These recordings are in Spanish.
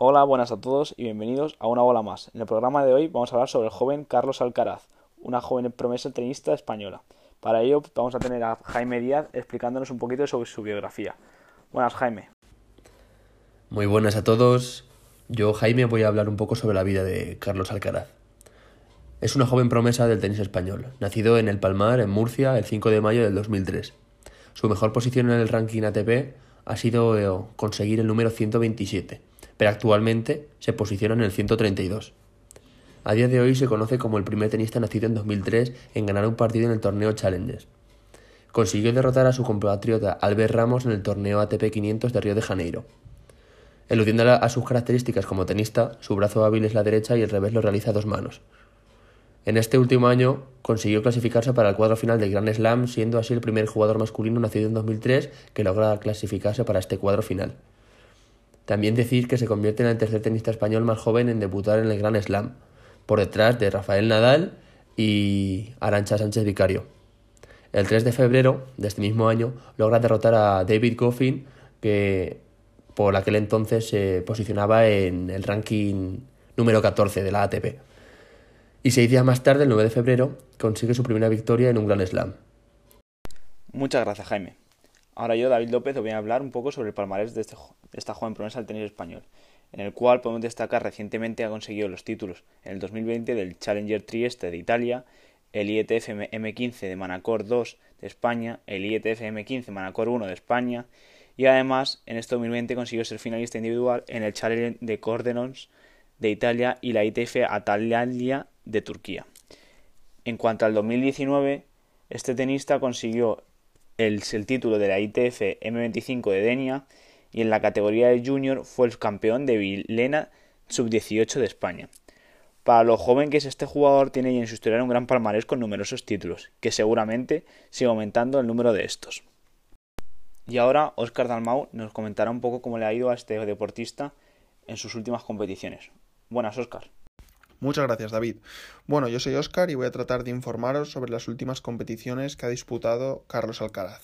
Hola, buenas a todos y bienvenidos a una bola más. En el programa de hoy vamos a hablar sobre el joven Carlos Alcaraz, una joven promesa tenista española. Para ello vamos a tener a Jaime Díaz explicándonos un poquito sobre su biografía. Buenas, Jaime. Muy buenas a todos. Yo, Jaime, voy a hablar un poco sobre la vida de Carlos Alcaraz. Es una joven promesa del tenis español, nacido en El Palmar, en Murcia, el 5 de mayo del 2003. Su mejor posición en el ranking ATP ha sido eh, conseguir el número 127 pero actualmente se posiciona en el 132. A día de hoy se conoce como el primer tenista nacido en 2003 en ganar un partido en el torneo Challengers. Consiguió derrotar a su compatriota Albert Ramos en el torneo ATP 500 de Río de Janeiro. Eludiendo a sus características como tenista, su brazo hábil es la derecha y el revés lo realiza a dos manos. En este último año consiguió clasificarse para el cuadro final del Grand Slam, siendo así el primer jugador masculino nacido en 2003 que logra clasificarse para este cuadro final. También decir que se convierte en el tercer tenista español más joven en debutar en el Grand Slam, por detrás de Rafael Nadal y Arancha Sánchez Vicario. El 3 de febrero de este mismo año logra derrotar a David Goffin, que por aquel entonces se posicionaba en el ranking número 14 de la ATP. Y seis días más tarde, el 9 de febrero, consigue su primera victoria en un Grand Slam. Muchas gracias, Jaime. Ahora yo, David López, os voy a hablar un poco sobre el palmarés de, este, esta joven promesa del tenis español, en el cual podemos destacar recientemente ha conseguido los títulos en el 2020 del Challenger Trieste de Italia, el IETF M15 de Manacor 2 de España, el IETF M15 Manacor 1 de España y además en este 2020 consiguió ser finalista individual en el Challenger de Cordenons de Italia y la ITF Atalia de Turquía. En cuanto al 2019, este tenista consiguió el, el título de la ITF M25 de Denia y en la categoría de junior fue el campeón de Vilena sub-18 de España. Para lo joven que es este jugador, tiene en su historia un gran palmarés con numerosos títulos, que seguramente sigue aumentando el número de estos. Y ahora Óscar Dalmau nos comentará un poco cómo le ha ido a este deportista en sus últimas competiciones. Buenas, Óscar. Muchas gracias, David. Bueno, yo soy Óscar y voy a tratar de informaros sobre las últimas competiciones que ha disputado Carlos Alcaraz.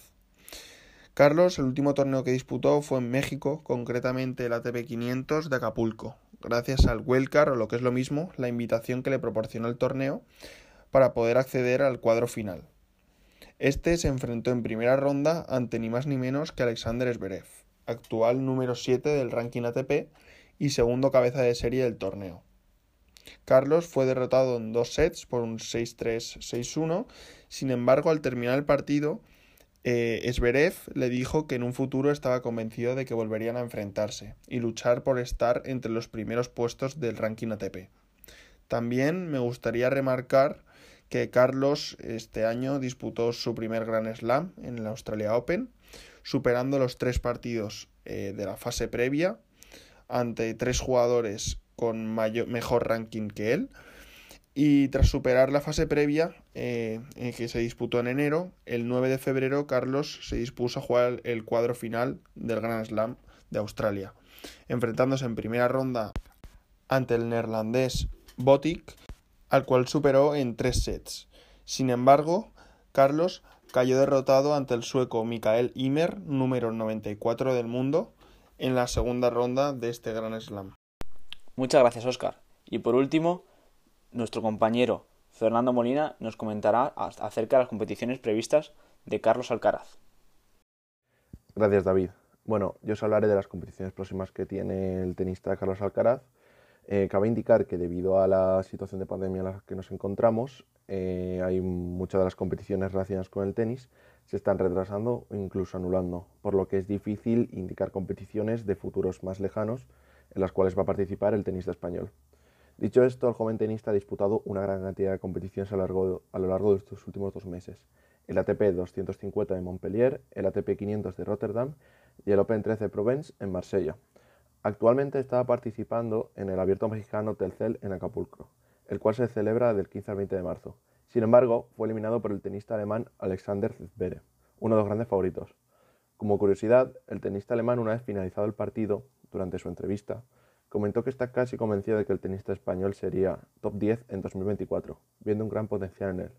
Carlos, el último torneo que disputó fue en México, concretamente el ATP 500 de Acapulco, gracias al Wildcard o lo que es lo mismo, la invitación que le proporcionó el torneo para poder acceder al cuadro final. Este se enfrentó en primera ronda ante ni más ni menos que Alexander Zverev, actual número 7 del ranking ATP y segundo cabeza de serie del torneo. Carlos fue derrotado en dos sets por un 6-3, 6-1. Sin embargo, al terminar el partido, eh, le dijo que en un futuro estaba convencido de que volverían a enfrentarse y luchar por estar entre los primeros puestos del ranking ATP. También me gustaría remarcar que Carlos este año disputó su primer Grand Slam en el Australia Open, superando los tres partidos eh, de la fase previa ante tres jugadores con mayor, mejor ranking que él. Y tras superar la fase previa, eh, que se disputó en enero, el 9 de febrero Carlos se dispuso a jugar el cuadro final del Grand Slam de Australia, enfrentándose en primera ronda ante el neerlandés Botic, al cual superó en tres sets. Sin embargo, Carlos cayó derrotado ante el sueco Mikael Ymer, número 94 del mundo, en la segunda ronda de este Grand Slam. Muchas gracias, Oscar. Y por último, nuestro compañero Fernando Molina nos comentará acerca de las competiciones previstas de Carlos Alcaraz. Gracias, David. Bueno, yo os hablaré de las competiciones próximas que tiene el tenista Carlos Alcaraz. Eh, cabe indicar que debido a la situación de pandemia en la que nos encontramos, eh, hay muchas de las competiciones relacionadas con el tenis se están retrasando o incluso anulando, por lo que es difícil indicar competiciones de futuros más lejanos en las cuales va a participar el tenista español. Dicho esto, el joven tenista ha disputado una gran cantidad de competiciones a, lo largo de estos últimos dos meses. El ATP 250 de Montpellier, el ATP 500 de Rotterdam y el Open 13 Provence en Marsella. Actualmente está participando en el Abierto Mexicano Telcel en Acapulco, el cual se celebra del 15 al 20 de marzo. Sin embargo, fue eliminado por el tenista alemán Alexander Zverev, uno de los grandes favoritos. Como curiosidad, el tenista alemán, una vez finalizado el partido, durante su entrevista, comentó que está casi convencido de que el tenista español sería top 10 en 2024, viendo un gran potencial en él.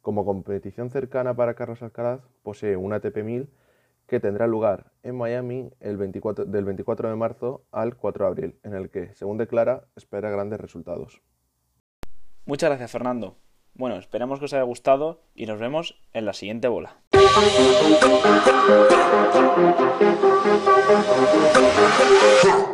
Como competición cercana para Carlos Alcaraz, posee un ATP 1000 que tendrá lugar en Miami el 24, del 24 de marzo al 4 de abril, en el que, según declara, espera grandes resultados. Muchas gracias, Fernando. Bueno, esperamos que os haya gustado y nos vemos en la siguiente bola. Go!